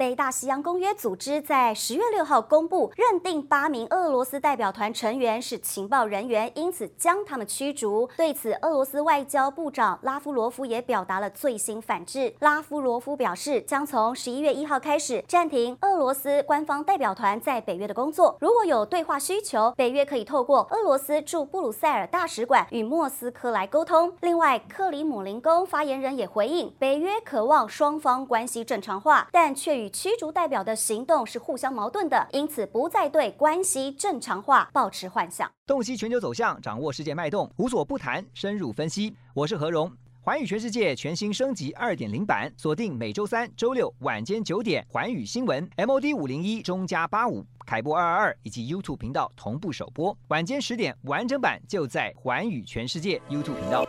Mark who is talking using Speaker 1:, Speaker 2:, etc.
Speaker 1: 北大西洋公约组织在十月六号公布，认定八名俄罗斯代表团成员是情报人员，因此将他们驱逐。对此，俄罗斯外交部长拉夫罗夫也表达了最新反制。拉夫罗夫表示，将从十一月一号开始暂停俄罗斯官方代表团在北约的工作。如果有对话需求，北约可以透过俄罗斯驻布鲁塞尔大使馆与莫斯科来沟通。另外，克里姆林宫发言人也回应，北约渴望双方关系正常化，但却与驱逐代表的行动是互相矛盾的，因此不再对关系正常化抱持幻想。
Speaker 2: 洞悉全球走向，掌握世界脉动，无所不谈，深入分析。我是何荣，寰宇全世界全新升级二点零版，锁定每周三、周六晚间九点，寰宇新闻 MOD 五零一中加八五凯播二二二以及 YouTube 频道同步首播，晚间十点完整版就在寰宇全世界 YouTube 频道。